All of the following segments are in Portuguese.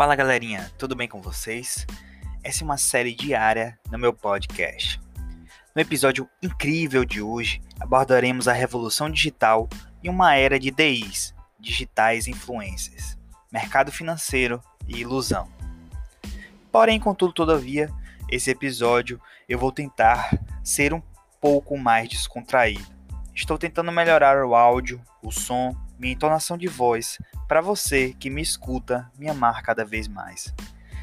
Fala galerinha, tudo bem com vocês? Essa é uma série diária no meu podcast. No episódio incrível de hoje, abordaremos a revolução digital e uma era de DIs, digitais influencers, mercado financeiro e ilusão. Porém, contudo, todavia, esse episódio eu vou tentar ser um pouco mais descontraído. Estou tentando melhorar o áudio, o som, minha entonação de voz para você que me escuta me amar cada vez mais.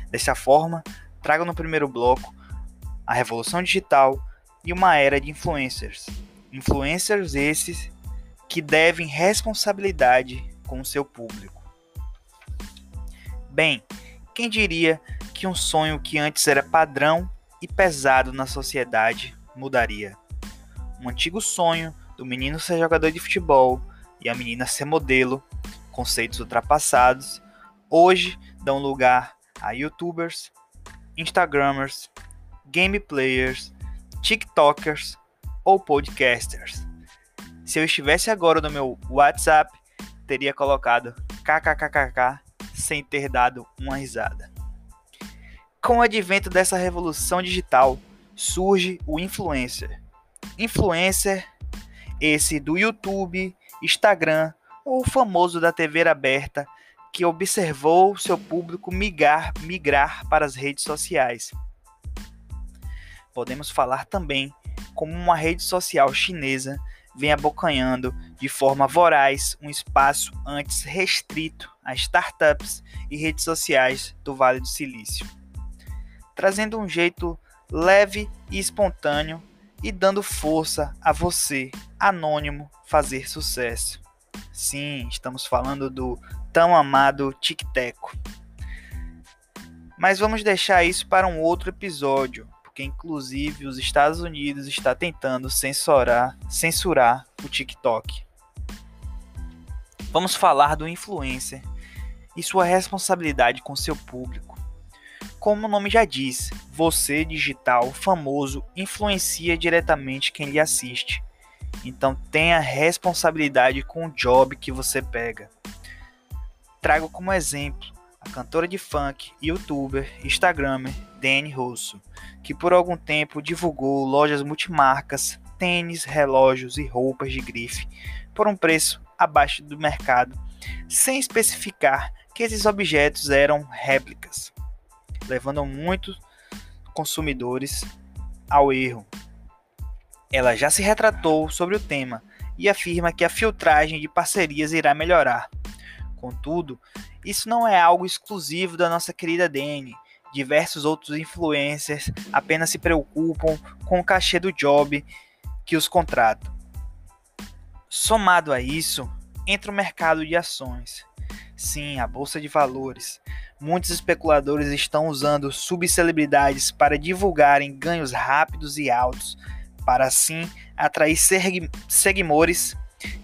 Dessa forma, trago no primeiro bloco a revolução digital e uma era de influencers. Influencers esses que devem responsabilidade com o seu público. Bem, quem diria que um sonho que antes era padrão e pesado na sociedade mudaria? Um antigo sonho do menino ser jogador de futebol e a menina ser modelo conceitos ultrapassados, hoje dão lugar a youtubers, instagramers, game players, tiktokers ou podcasters. Se eu estivesse agora no meu WhatsApp, teria colocado kkkk sem ter dado uma risada. Com o advento dessa revolução digital, surge o influencer. Influencer esse do YouTube, Instagram ou o famoso da TV aberta que observou seu público migrar, migrar para as redes sociais. Podemos falar também como uma rede social chinesa vem abocanhando de forma voraz um espaço antes restrito a startups e redes sociais do Vale do Silício, trazendo um jeito leve e espontâneo e dando força a você, anônimo, fazer sucesso. Sim, estamos falando do tão amado Tic-Teco. Mas vamos deixar isso para um outro episódio, porque inclusive os Estados Unidos está tentando censurar, censurar o TikTok. Vamos falar do influencer e sua responsabilidade com seu público. Como o nome já diz, você digital famoso influencia diretamente quem lhe assiste. Então tenha responsabilidade com o job que você pega. Trago como exemplo a cantora de funk, youtuber, instagramer Dani Russo, que por algum tempo divulgou lojas multimarcas, tênis, relógios e roupas de grife por um preço abaixo do mercado, sem especificar que esses objetos eram réplicas, levando muitos consumidores ao erro ela já se retratou sobre o tema e afirma que a filtragem de parcerias irá melhorar. Contudo, isso não é algo exclusivo da nossa querida Dani. Diversos outros influencers apenas se preocupam com o cachê do job que os contratam. Somado a isso, entra o mercado de ações. Sim, a bolsa de valores. Muitos especuladores estão usando subcelebridades para divulgarem ganhos rápidos e altos para assim atrair seguidores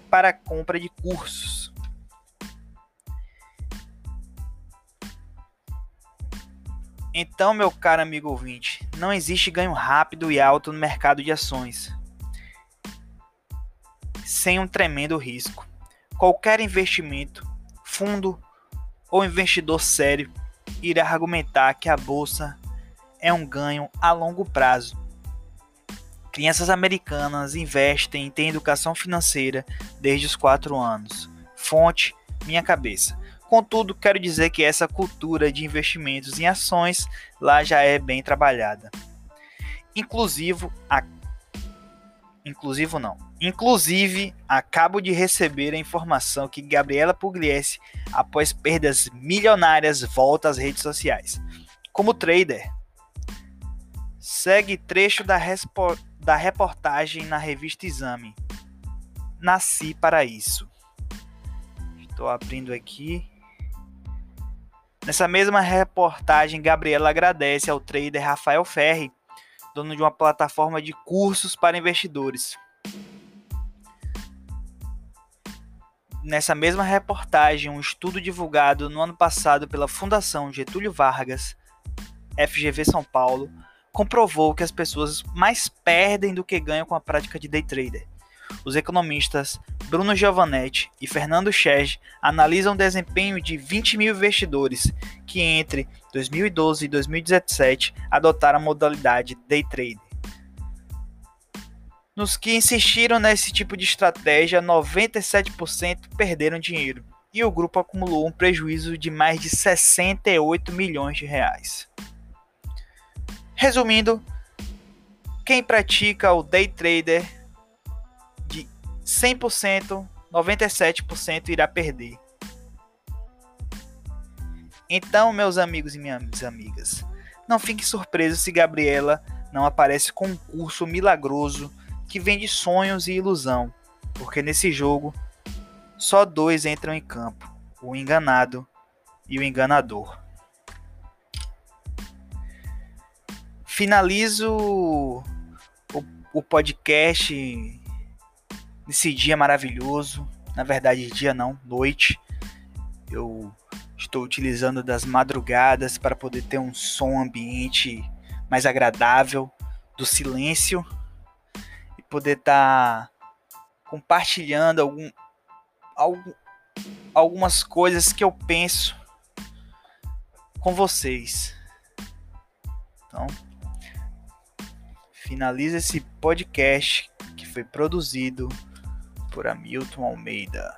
para a compra de cursos. Então, meu caro amigo ouvinte, não existe ganho rápido e alto no mercado de ações sem um tremendo risco. Qualquer investimento, fundo ou investidor sério irá argumentar que a bolsa é um ganho a longo prazo Crianças americanas investem em ter educação financeira desde os 4 anos. Fonte: minha cabeça. Contudo, quero dizer que essa cultura de investimentos em ações lá já é bem trabalhada. Inclusive, a... inclusive não. Inclusive, acabo de receber a informação que Gabriela Pugliese, após perdas milionárias, volta às redes sociais. Como trader, segue trecho da da reportagem na revista Exame. Nasci para isso. Estou abrindo aqui. Nessa mesma reportagem, Gabriela agradece ao trader Rafael Ferri, dono de uma plataforma de cursos para investidores. Nessa mesma reportagem, um estudo divulgado no ano passado pela Fundação Getúlio Vargas, FGV São Paulo, comprovou que as pessoas mais perdem do que ganham com a prática de day trader. Os economistas Bruno Giovanetti e Fernando Chege analisam o desempenho de 20 mil investidores que entre 2012 e 2017 adotaram a modalidade day trade. Nos que insistiram nesse tipo de estratégia, 97% perderam dinheiro e o grupo acumulou um prejuízo de mais de 68 milhões de reais. Resumindo, quem pratica o day trader de 100%, 97% irá perder. Então, meus amigos e minhas amigas, não fiquem surpresos se Gabriela não aparece com um curso milagroso que vende sonhos e ilusão, porque nesse jogo só dois entram em campo: o enganado e o enganador. Finalizo o, o podcast nesse dia maravilhoso. Na verdade, dia não, noite. Eu estou utilizando das madrugadas para poder ter um som ambiente mais agradável, do silêncio poder estar tá compartilhando algum, algum, algumas coisas que eu penso com vocês. Então, finaliza esse podcast que foi produzido por Hamilton Almeida.